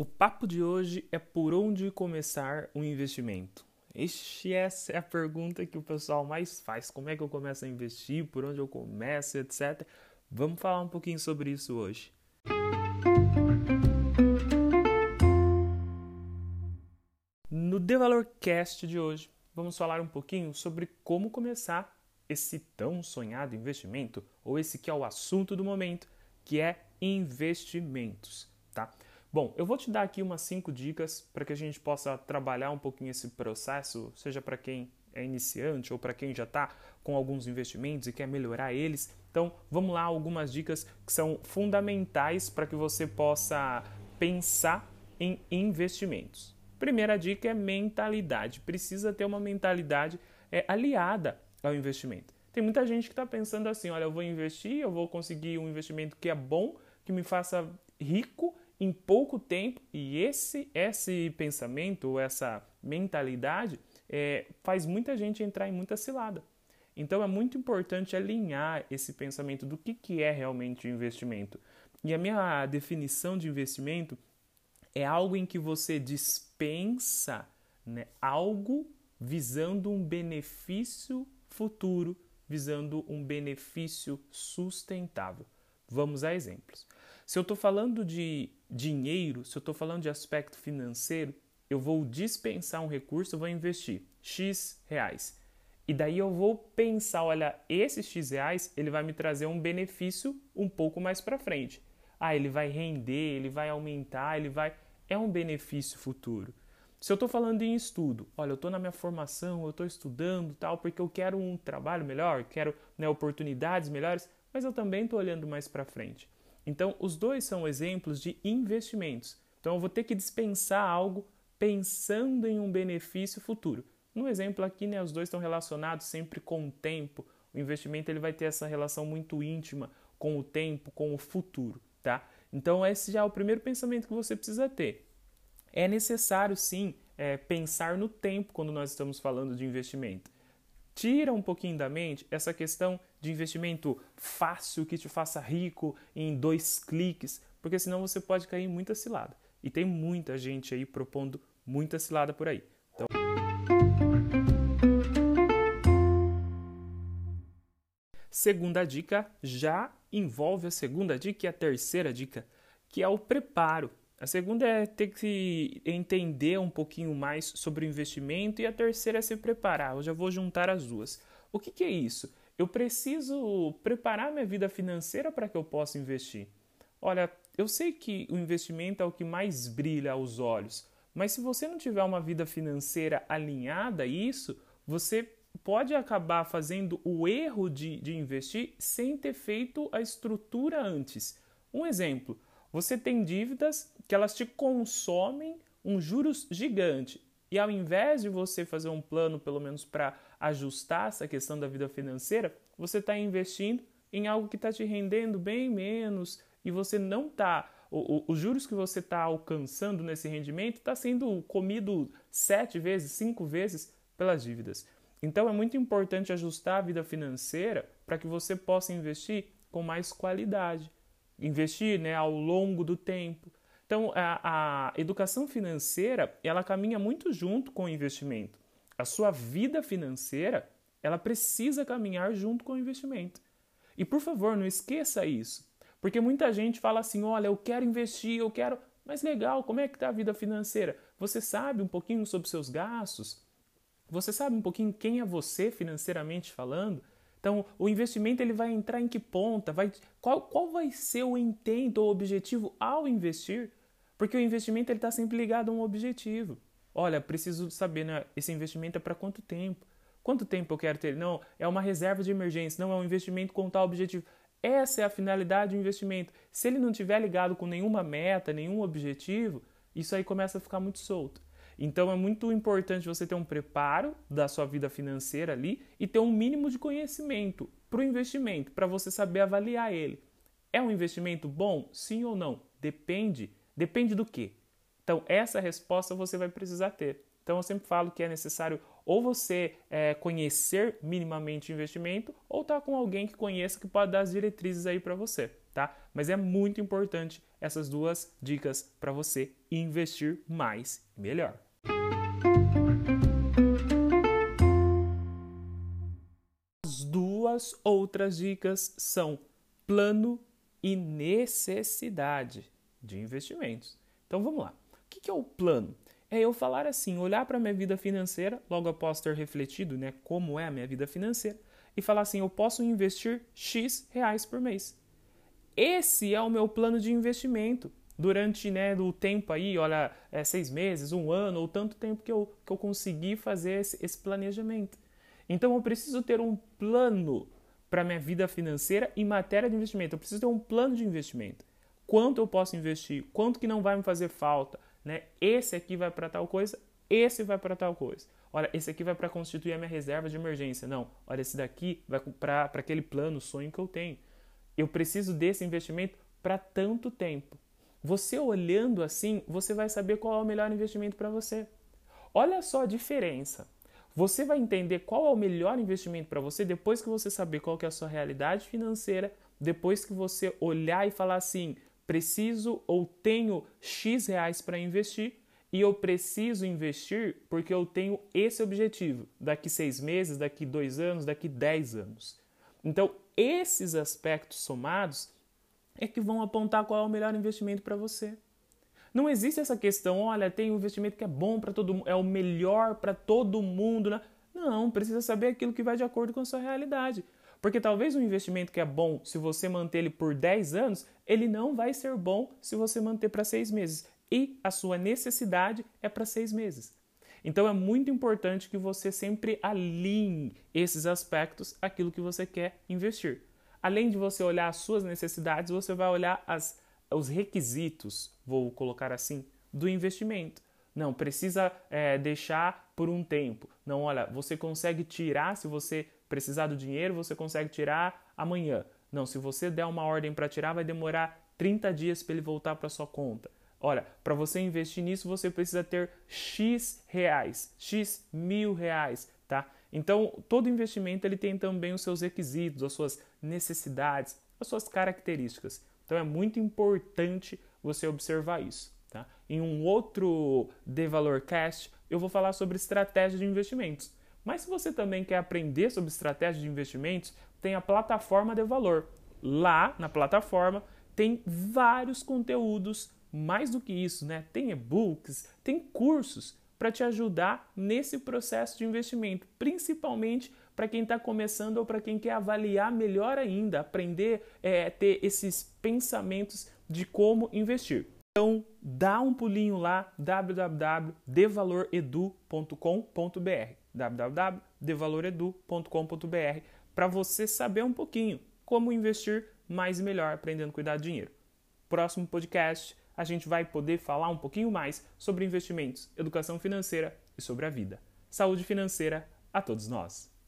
O papo de hoje é por onde começar um investimento. Este, essa é a pergunta que o pessoal mais faz. Como é que eu começo a investir? Por onde eu começo, etc. Vamos falar um pouquinho sobre isso hoje. No The Valor Cast de hoje, vamos falar um pouquinho sobre como começar esse tão sonhado investimento, ou esse que é o assunto do momento, que é investimentos, tá? Bom, eu vou te dar aqui umas cinco dicas para que a gente possa trabalhar um pouquinho esse processo, seja para quem é iniciante ou para quem já está com alguns investimentos e quer melhorar eles. Então, vamos lá, algumas dicas que são fundamentais para que você possa pensar em investimentos. Primeira dica é mentalidade. Precisa ter uma mentalidade é, aliada ao investimento. Tem muita gente que está pensando assim: olha, eu vou investir, eu vou conseguir um investimento que é bom, que me faça rico em pouco tempo e esse esse pensamento, essa mentalidade é, faz muita gente entrar em muita cilada. Então é muito importante alinhar esse pensamento do que, que é realmente investimento. E a minha definição de investimento é algo em que você dispensa né, algo visando um benefício futuro, visando um benefício sustentável. Vamos a exemplos. Se eu estou falando de dinheiro, se eu estou falando de aspecto financeiro, eu vou dispensar um recurso, eu vou investir X reais. E daí eu vou pensar, olha, esse X reais, ele vai me trazer um benefício um pouco mais para frente. Ah, ele vai render, ele vai aumentar, ele vai... É um benefício futuro. Se eu estou falando em estudo, olha, eu estou na minha formação, eu estou estudando tal, porque eu quero um trabalho melhor, quero né, oportunidades melhores, mas eu também estou olhando mais para frente. Então, os dois são exemplos de investimentos. Então, eu vou ter que dispensar algo pensando em um benefício futuro. No exemplo aqui, né, os dois estão relacionados sempre com o tempo. O investimento ele vai ter essa relação muito íntima com o tempo, com o futuro, tá? Então, esse já é o primeiro pensamento que você precisa ter. É necessário, sim, é, pensar no tempo quando nós estamos falando de investimento tira um pouquinho da mente essa questão de investimento fácil que te faça rico em dois cliques, porque senão você pode cair em muita cilada. E tem muita gente aí propondo muita cilada por aí. Então... Segunda dica já envolve a segunda dica e a terceira dica, que é o preparo. A segunda é ter que entender um pouquinho mais sobre o investimento e a terceira é se preparar. Eu já vou juntar as duas. O que, que é isso? Eu preciso preparar minha vida financeira para que eu possa investir. Olha, eu sei que o investimento é o que mais brilha aos olhos, mas se você não tiver uma vida financeira alinhada a isso, você pode acabar fazendo o erro de, de investir sem ter feito a estrutura antes. Um exemplo você tem dívidas que elas te consomem um juros gigante. E ao invés de você fazer um plano, pelo menos para ajustar essa questão da vida financeira, você está investindo em algo que está te rendendo bem menos e você não está. Os juros que você está alcançando nesse rendimento está sendo comido sete vezes, cinco vezes pelas dívidas. Então é muito importante ajustar a vida financeira para que você possa investir com mais qualidade investir né, ao longo do tempo. Então, a, a educação financeira ela caminha muito junto com o investimento. A sua vida financeira ela precisa caminhar junto com o investimento. E por favor, não esqueça isso. Porque muita gente fala assim: olha, eu quero investir, eu quero. Mas legal, como é que está a vida financeira? Você sabe um pouquinho sobre seus gastos? Você sabe um pouquinho quem é você financeiramente falando? Então, o investimento ele vai entrar em que ponta? Vai, qual, qual vai ser o intento ou objetivo ao investir? Porque o investimento está sempre ligado a um objetivo. Olha, preciso saber, né, esse investimento é para quanto tempo? Quanto tempo eu quero ter? Não, é uma reserva de emergência, não é um investimento com tal objetivo. Essa é a finalidade do investimento. Se ele não estiver ligado com nenhuma meta, nenhum objetivo, isso aí começa a ficar muito solto. Então é muito importante você ter um preparo da sua vida financeira ali e ter um mínimo de conhecimento para o investimento, para você saber avaliar ele. É um investimento bom? Sim ou não? Depende. Depende do quê? Então, essa resposta você vai precisar ter. Então, eu sempre falo que é necessário ou você é, conhecer minimamente o investimento ou estar tá com alguém que conheça que pode dar as diretrizes aí para você. tá? Mas é muito importante essas duas dicas para você investir mais e melhor. Duas outras dicas são plano e necessidade de investimentos. Então vamos lá. O que é o plano? É eu falar assim, olhar para a minha vida financeira, logo após ter refletido né, como é a minha vida financeira, e falar assim: eu posso investir X reais por mês. Esse é o meu plano de investimento durante né, o tempo aí, olha, é, seis meses, um ano, ou tanto tempo que eu, que eu consegui fazer esse, esse planejamento. Então eu preciso ter um plano para minha vida financeira em matéria de investimento. Eu preciso ter um plano de investimento. Quanto eu posso investir? Quanto que não vai me fazer falta? Né? Esse aqui vai para tal coisa, esse vai para tal coisa. Olha, esse aqui vai para constituir a minha reserva de emergência. Não, olha, esse daqui vai para aquele plano, sonho que eu tenho. Eu preciso desse investimento para tanto tempo. Você olhando assim, você vai saber qual é o melhor investimento para você. Olha só a diferença. Você vai entender qual é o melhor investimento para você depois que você saber qual é a sua realidade financeira, depois que você olhar e falar assim, preciso ou tenho X reais para investir e eu preciso investir porque eu tenho esse objetivo daqui seis meses, daqui dois anos, daqui dez anos. Então, esses aspectos somados é que vão apontar qual é o melhor investimento para você. Não existe essa questão, olha, tem um investimento que é bom para todo mundo, é o melhor para todo mundo. Né? Não, precisa saber aquilo que vai de acordo com a sua realidade. Porque talvez um investimento que é bom se você manter ele por 10 anos, ele não vai ser bom se você manter para 6 meses. E a sua necessidade é para 6 meses. Então é muito importante que você sempre alinhe esses aspectos àquilo que você quer investir. Além de você olhar as suas necessidades, você vai olhar as, os requisitos, vou colocar assim, do investimento. Não, precisa é, deixar por um tempo. Não, olha, você consegue tirar se você precisar do dinheiro, você consegue tirar amanhã. Não, se você der uma ordem para tirar, vai demorar 30 dias para ele voltar para sua conta. Olha, para você investir nisso, você precisa ter X reais, X mil reais, tá? Então, todo investimento ele tem também os seus requisitos, as suas necessidades, as suas características. Então, é muito importante você observar isso. Tá? Em um outro The Valor Cast, eu vou falar sobre estratégia de investimentos. Mas se você também quer aprender sobre estratégia de investimentos, tem a plataforma de valor. Lá na plataforma tem vários conteúdos, mais do que isso, né? Tem e-books, tem cursos para te ajudar nesse processo de investimento, principalmente para quem está começando ou para quem quer avaliar melhor ainda, aprender é, ter esses pensamentos de como investir. Então, dá um pulinho lá, www.devaloredu.com.br www.devaloredu.com.br para você saber um pouquinho como investir mais e melhor aprendendo a cuidar do dinheiro. Próximo podcast, a gente vai poder falar um pouquinho mais sobre investimentos, educação financeira e sobre a vida. Saúde financeira a todos nós!